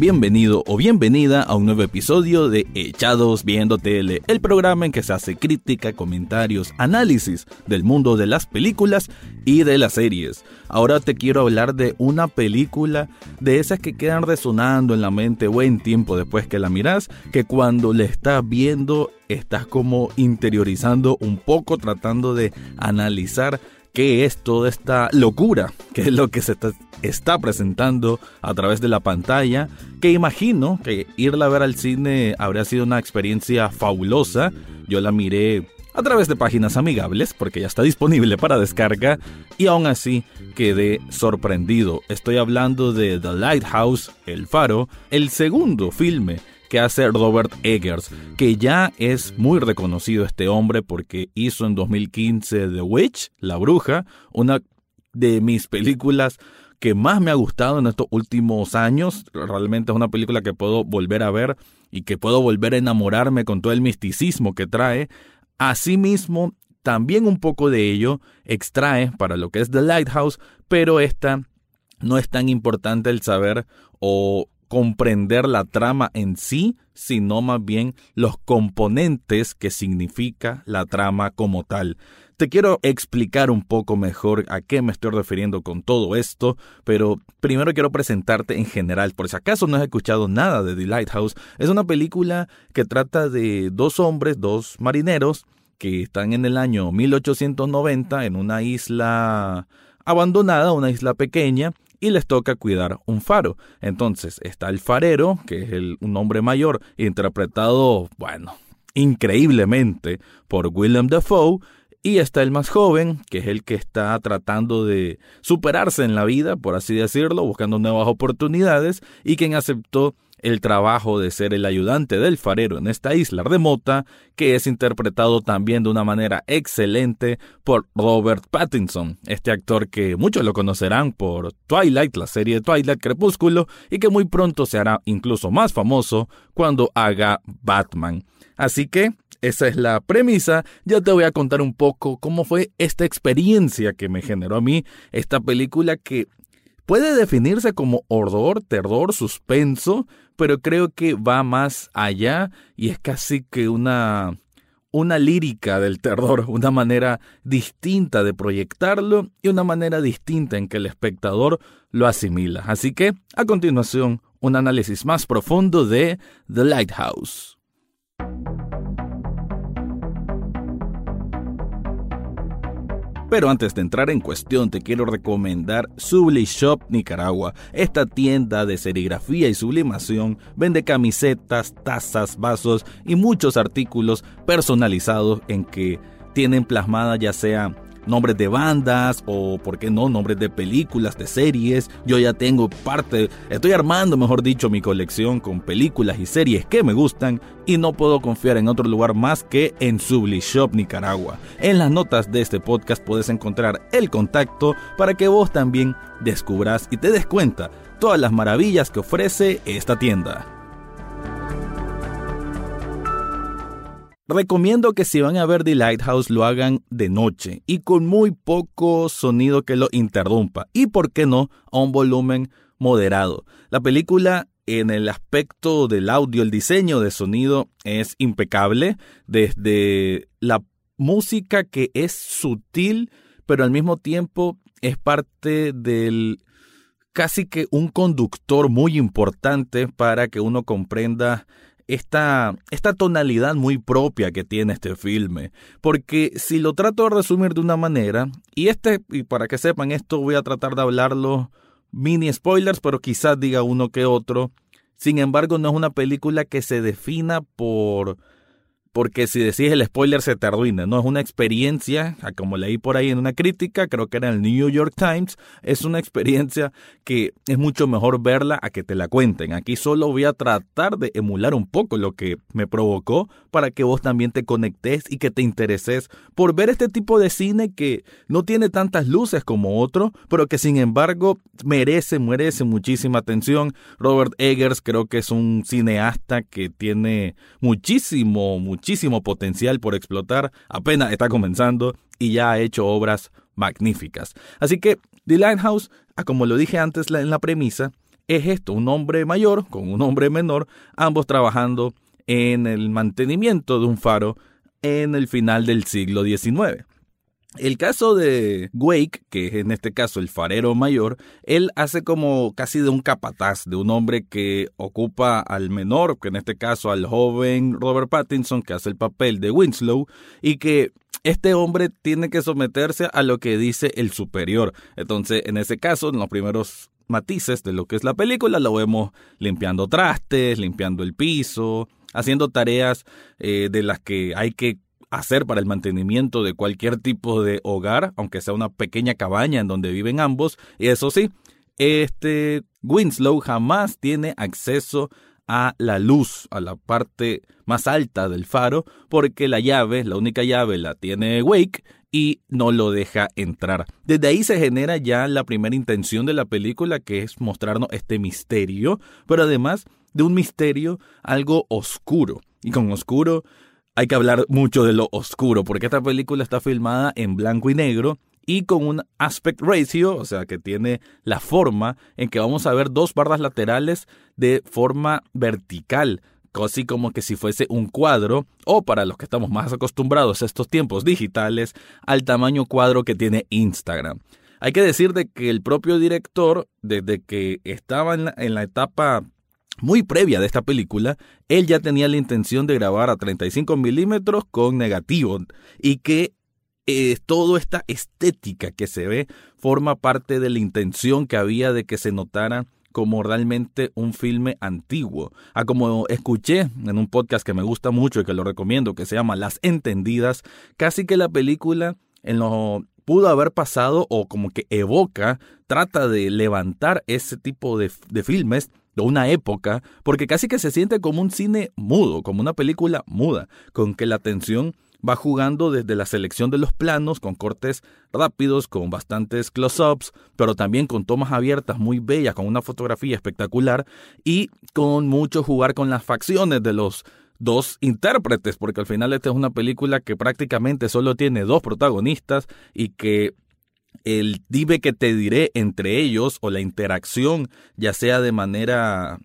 Bienvenido o bienvenida a un nuevo episodio de Echados Viendo Tele, el programa en que se hace crítica, comentarios, análisis del mundo de las películas y de las series. Ahora te quiero hablar de una película de esas que quedan resonando en la mente buen tiempo después que la miras, que cuando la estás viendo estás como interiorizando un poco, tratando de analizar qué es toda esta locura, qué es lo que se está, presentando a través de la pantalla, que imagino que irla a ver al cine habría sido una experiencia fabulosa. Yo la miré a través de páginas amigables porque ya está disponible para descarga y aún así quedé sorprendido. Estoy hablando de The Lighthouse, El Faro, el segundo filme que hace Robert Eggers, que ya es muy reconocido este hombre porque hizo en 2015 The Witch, La Bruja, una de mis películas que más me ha gustado en estos últimos años. Realmente es una película que puedo volver a ver y que puedo volver a enamorarme con todo el misticismo que trae. Asimismo, también un poco de ello extrae para lo que es The Lighthouse, pero esta no es tan importante el saber o comprender la trama en sí, sino más bien los componentes que significa la trama como tal. Te quiero explicar un poco mejor a qué me estoy refiriendo con todo esto, pero primero quiero presentarte en general, por si acaso no has escuchado nada de The Lighthouse. Es una película que trata de dos hombres, dos marineros, que están en el año 1890 en una isla abandonada, una isla pequeña, y les toca cuidar un faro. Entonces está el farero, que es un hombre mayor, interpretado, bueno, increíblemente por Willem Dafoe, y está el más joven, que es el que está tratando de superarse en la vida, por así decirlo, buscando nuevas oportunidades, y quien aceptó el trabajo de ser el ayudante del farero en esta isla remota, que es interpretado también de una manera excelente por Robert Pattinson, este actor que muchos lo conocerán por Twilight, la serie de Twilight Crepúsculo, y que muy pronto se hará incluso más famoso cuando haga Batman. Así que esa es la premisa. Ya te voy a contar un poco cómo fue esta experiencia que me generó a mí esta película que puede definirse como horror, terror, suspenso, pero creo que va más allá y es casi que una una lírica del terror, una manera distinta de proyectarlo y una manera distinta en que el espectador lo asimila. Así que, a continuación, un análisis más profundo de The Lighthouse. Pero antes de entrar en cuestión, te quiero recomendar Subli Shop Nicaragua. Esta tienda de serigrafía y sublimación vende camisetas, tazas, vasos y muchos artículos personalizados en que tienen plasmada ya sea nombres de bandas o, por qué no, nombres de películas, de series. Yo ya tengo parte, estoy armando, mejor dicho, mi colección con películas y series que me gustan y no puedo confiar en otro lugar más que en Subli Shop Nicaragua. En las notas de este podcast puedes encontrar el contacto para que vos también descubras y te des cuenta todas las maravillas que ofrece esta tienda. Recomiendo que si van a ver The Lighthouse lo hagan de noche y con muy poco sonido que lo interrumpa y por qué no a un volumen moderado. La película en el aspecto del audio, el diseño de sonido es impecable, desde la música que es sutil, pero al mismo tiempo es parte del casi que un conductor muy importante para que uno comprenda esta, esta tonalidad muy propia que tiene este filme. Porque si lo trato de resumir de una manera, y este, y para que sepan esto, voy a tratar de hablarlo mini spoilers, pero quizás diga uno que otro. Sin embargo, no es una película que se defina por porque si decís el spoiler se te arruina, no es una experiencia, como leí por ahí en una crítica, creo que era en el New York Times, es una experiencia que es mucho mejor verla a que te la cuenten. Aquí solo voy a tratar de emular un poco lo que me provocó para que vos también te conectes y que te intereses por ver este tipo de cine que no tiene tantas luces como otro, pero que sin embargo merece, merece muchísima atención. Robert Eggers creo que es un cineasta que tiene muchísimo, muchísimo muchísimo potencial por explotar, apenas está comenzando y ya ha hecho obras magníficas. Así que The Lighthouse, ah, como lo dije antes en la premisa, es esto, un hombre mayor con un hombre menor, ambos trabajando en el mantenimiento de un faro en el final del siglo XIX. El caso de Wake, que es en este caso el farero mayor, él hace como casi de un capataz, de un hombre que ocupa al menor, que en este caso al joven Robert Pattinson, que hace el papel de Winslow, y que este hombre tiene que someterse a lo que dice el superior. Entonces, en ese caso, en los primeros matices de lo que es la película, lo vemos limpiando trastes, limpiando el piso, haciendo tareas eh, de las que hay que hacer para el mantenimiento de cualquier tipo de hogar, aunque sea una pequeña cabaña en donde viven ambos. Y eso sí, este Winslow jamás tiene acceso a la luz, a la parte más alta del faro, porque la llave, la única llave la tiene Wake y no lo deja entrar. Desde ahí se genera ya la primera intención de la película, que es mostrarnos este misterio, pero además de un misterio algo oscuro. Y con oscuro hay que hablar mucho de lo oscuro, porque esta película está filmada en blanco y negro y con un aspect ratio, o sea que tiene la forma en que vamos a ver dos barras laterales de forma vertical, casi como que si fuese un cuadro, o para los que estamos más acostumbrados a estos tiempos digitales, al tamaño cuadro que tiene Instagram. Hay que decir de que el propio director, desde que estaba en la, en la etapa muy previa de esta película, él ya tenía la intención de grabar a 35 milímetros con negativo y que eh, toda esta estética que se ve forma parte de la intención que había de que se notara como realmente un filme antiguo. A ah, como escuché en un podcast que me gusta mucho y que lo recomiendo, que se llama Las Entendidas, casi que la película en lo pudo haber pasado o como que evoca, trata de levantar ese tipo de, de filmes de una época, porque casi que se siente como un cine mudo, como una película muda, con que la atención va jugando desde la selección de los planos, con cortes rápidos, con bastantes close-ups, pero también con tomas abiertas muy bellas, con una fotografía espectacular y con mucho jugar con las facciones de los dos intérpretes, porque al final esta es una película que prácticamente solo tiene dos protagonistas y que el dime que te diré entre ellos o la interacción, ya sea de manera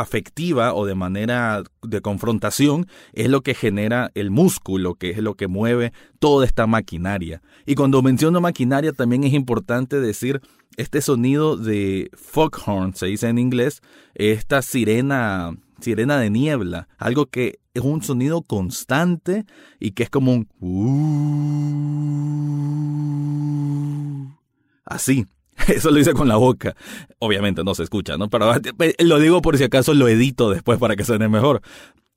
afectiva o de manera de confrontación, es lo que genera el músculo, que es lo que mueve toda esta maquinaria. Y cuando menciono maquinaria también es importante decir este sonido de foghorn, se dice en inglés, esta sirena sirena de niebla, algo que es un sonido constante y que es como un... Así. Eso lo hice con la boca. Obviamente no se escucha, ¿no? Pero lo digo por si acaso lo edito después para que suene mejor.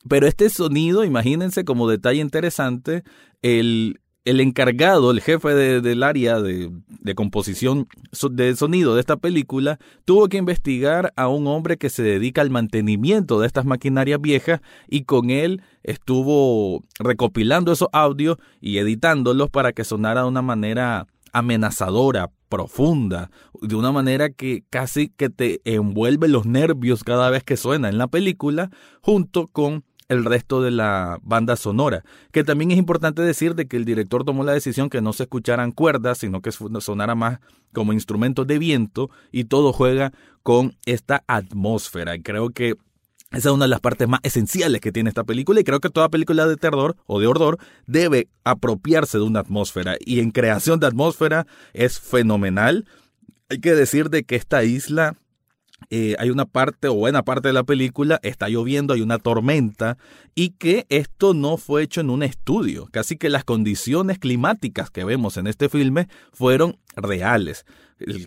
Pero este sonido, imagínense como detalle interesante, el, el encargado, el jefe del área de, composición de sonido de esta película, tuvo que investigar a un hombre que se dedica al mantenimiento de estas maquinarias viejas y con él estuvo recopilando esos audios y editándolos para que sonara de una manera amenazadora, profunda, de una manera que casi que te envuelve los nervios cada vez que suena en la película, junto con el resto de la banda sonora. Que también es importante decir de que el director tomó la decisión que no se escucharan cuerdas, sino que sonara más como instrumentos de viento y todo juega con esta atmósfera. Creo que esa es una de las partes más esenciales que tiene esta película y creo que toda película de terror o de horror debe apropiarse de una atmósfera y en creación de atmósfera es fenomenal. Hay que decir de que esta isla eh, hay una parte o buena parte de la película, está lloviendo, hay una tormenta y que esto no fue hecho en un estudio. Casi que las condiciones climáticas que vemos en este filme fueron reales.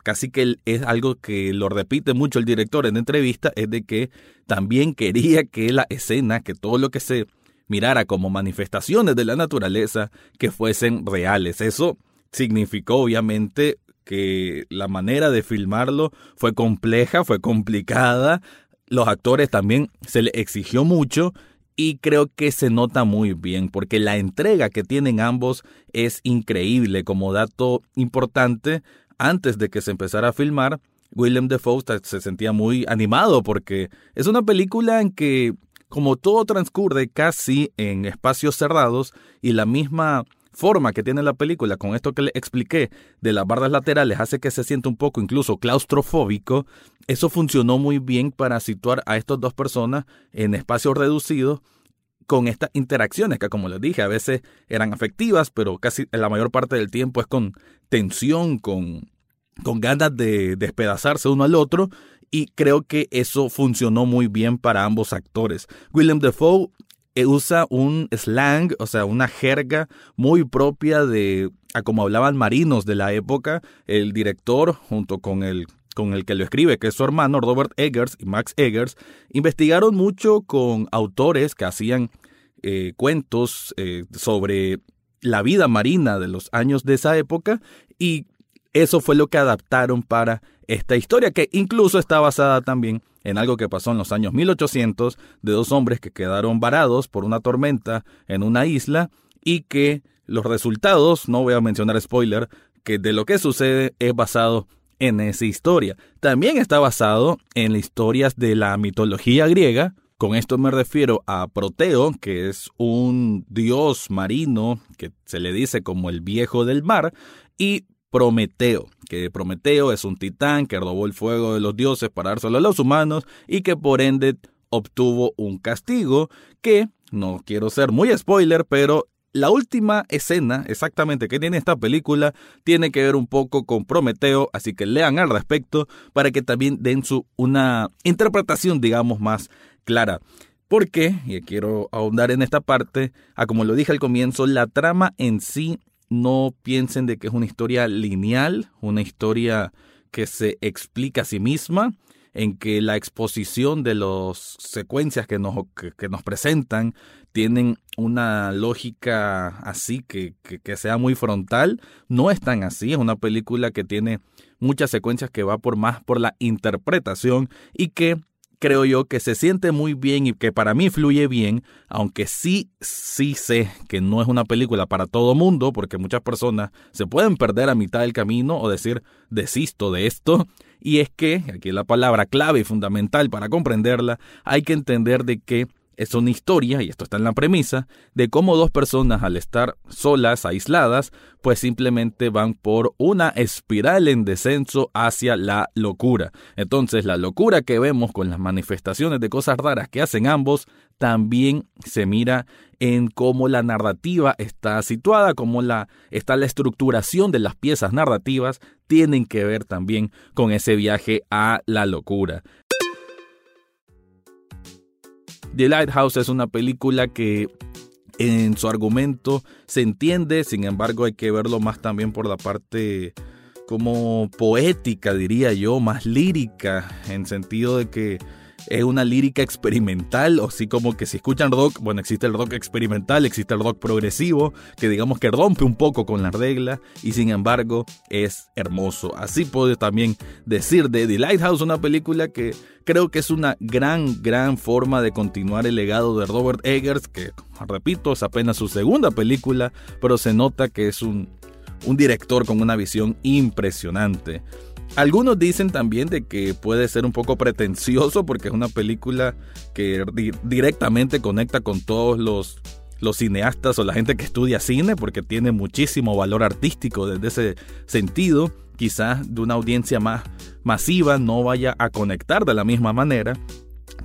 Casi que es algo que lo repite mucho el director en entrevista, es de que también quería que la escena, que todo lo que se mirara como manifestaciones de la naturaleza que fuesen reales. Eso significó obviamente que la manera de filmarlo fue compleja, fue complicada, los actores también se les exigió mucho y creo que se nota muy bien porque la entrega que tienen ambos es increíble. Como dato importante, antes de que se empezara a filmar, William Defoe se sentía muy animado porque es una película en que como todo transcurre casi en espacios cerrados y la misma forma que tiene la película, con esto que le expliqué de las bardas laterales, hace que se sienta un poco incluso claustrofóbico, eso funcionó muy bien para situar a estas dos personas en espacios reducidos con estas interacciones que como les dije a veces eran afectivas pero casi la mayor parte del tiempo es con tensión con, con ganas de despedazarse uno al otro y creo que eso funcionó muy bien para ambos actores. William Defoe eh, usa un slang, o sea, una jerga muy propia de a como hablaban marinos de la época. El director, junto con el con el que lo escribe, que es su hermano Robert Eggers y Max Eggers, investigaron mucho con autores que hacían eh, cuentos eh, sobre la vida marina de los años de esa época y eso fue lo que adaptaron para esta historia, que incluso está basada también en algo que pasó en los años 1800 de dos hombres que quedaron varados por una tormenta en una isla y que los resultados, no voy a mencionar spoiler, que de lo que sucede es basado en esa historia. También está basado en historias de la mitología griega. Con esto me refiero a Proteo, que es un dios marino que se le dice como el viejo del mar, y Prometeo, que Prometeo es un titán que robó el fuego de los dioses para dárselo a los humanos y que por ende obtuvo un castigo que, no quiero ser muy spoiler, pero la última escena exactamente que tiene esta película tiene que ver un poco con Prometeo, así que lean al respecto para que también den su una interpretación, digamos, más clara. Porque, y quiero ahondar en esta parte, a como lo dije al comienzo, la trama en sí no piensen de que es una historia lineal, una historia que se explica a sí misma, en que la exposición de las secuencias que nos, que, nos presentan tienen una lógica así que, que, sea muy frontal. No es tan así, es una película que tiene muchas secuencias que va por más por la interpretación y que creo yo que se siente muy bien y que para mí fluye bien, aunque sí, sí sé que no es una película para todo mundo, porque muchas personas se pueden perder a mitad del camino o decir, desisto de esto. Y es que, aquí la palabra clave y fundamental para comprenderla, hay que entender de que es una historia, y esto está en la premisa, de cómo dos personas al estar solas, aisladas, pues simplemente van por una espiral en descenso hacia la locura. Entonces la locura que vemos con las manifestaciones de cosas raras que hacen ambos, también se mira en cómo la narrativa está situada, cómo la, está la estructuración de las piezas narrativas, tienen que ver también con ese viaje a la locura. The Lighthouse es una película que en su argumento se entiende, sin embargo hay que verlo más también por la parte como poética, diría yo, más lírica, en sentido de que es una lírica experimental, o así como que si escuchan rock, bueno, existe el rock experimental, existe el rock progresivo, que digamos que rompe un poco con la regla y sin embargo es hermoso. Así puedo también decir de The Lighthouse, una película que creo que es una gran, gran forma de continuar el legado de Robert Eggers, que repito, es apenas su segunda película, pero se nota que es un, un director con una visión impresionante. Algunos dicen también de que puede ser un poco pretencioso porque es una película que directamente conecta con todos los, los cineastas o la gente que estudia cine porque tiene muchísimo valor artístico desde ese sentido. Quizás de una audiencia más masiva no vaya a conectar de la misma manera.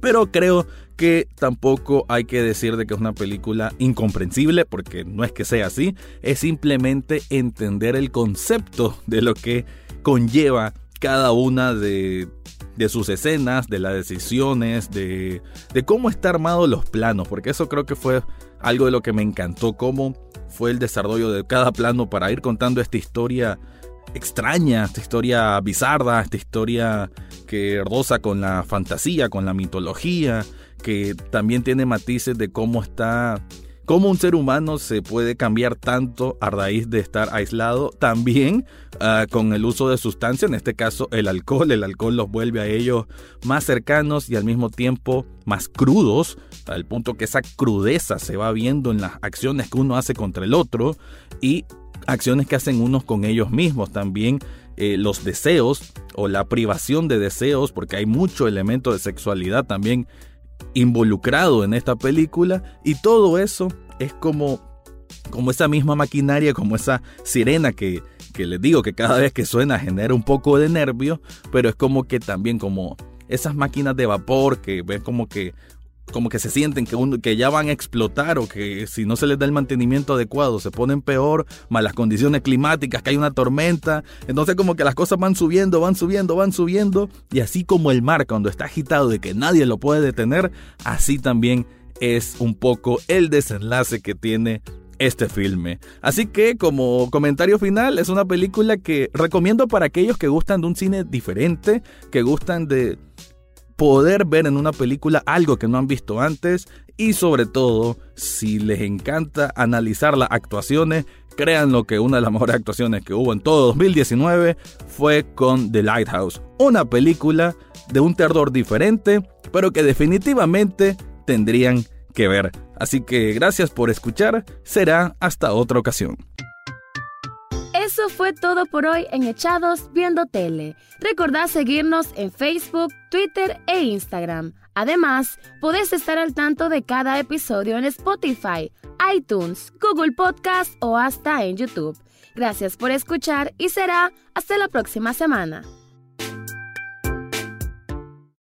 Pero creo que tampoco hay que decir de que es una película incomprensible, porque no es que sea así, es simplemente entender el concepto de lo que conlleva cada una de, sus escenas, de las decisiones, de, de cómo está armado los planos, porque eso creo que fue algo de lo que me encantó, cómo fue el desarrollo de cada plano para ir contando esta historia extraña, esta historia bizarra, esta historia que roza con la fantasía, con la mitología, que también tiene matices de cómo está cómo un ser humano se puede cambiar tanto a raíz de estar aislado, también ah, con el uso de sustancias, en este caso el alcohol. El alcohol los vuelve a ellos más cercanos y al mismo tiempo más crudos, al punto que esa crudeza se va viendo en las acciones que uno hace contra el otro y acciones que hacen unos con ellos mismos también. Eh, los deseos o la privación de deseos, porque hay mucho elemento de sexualidad también involucrado en esta película y todo eso es como, como esa misma maquinaria, como esa sirena que, que les digo que cada vez que suena genera un poco de nervio, pero es como que también como esas máquinas de vapor que ven como que como que se sienten que, que ya van a explotar o que si no se les da el mantenimiento adecuado se ponen peor, malas condiciones climáticas, que hay una tormenta, entonces como que las cosas van subiendo, van subiendo, van subiendo y así como el mar cuando está agitado y que nadie lo puede detener, así también es un poco el desenlace que tiene este filme. Así que como comentario final, es una película que recomiendo para aquellos que gustan de un cine diferente, que gustan de poder ver en una película algo que no han visto antes y sobre todo si les encanta analizar las actuaciones, créanlo que una de las mejores actuaciones que hubo en todo 2019 fue con The Lighthouse, una película de un terror diferente, pero que definitivamente tendrían que ver. Así que gracias por escuchar, será hasta otra ocasión. Eso fue todo por hoy en Echados Viendo Tele. Recordad seguirnos en Facebook, Twitter e Instagram. Además, podés estar al tanto de cada episodio en Spotify, iTunes, Google Podcast o hasta en YouTube. Gracias por escuchar y será hasta la próxima semana.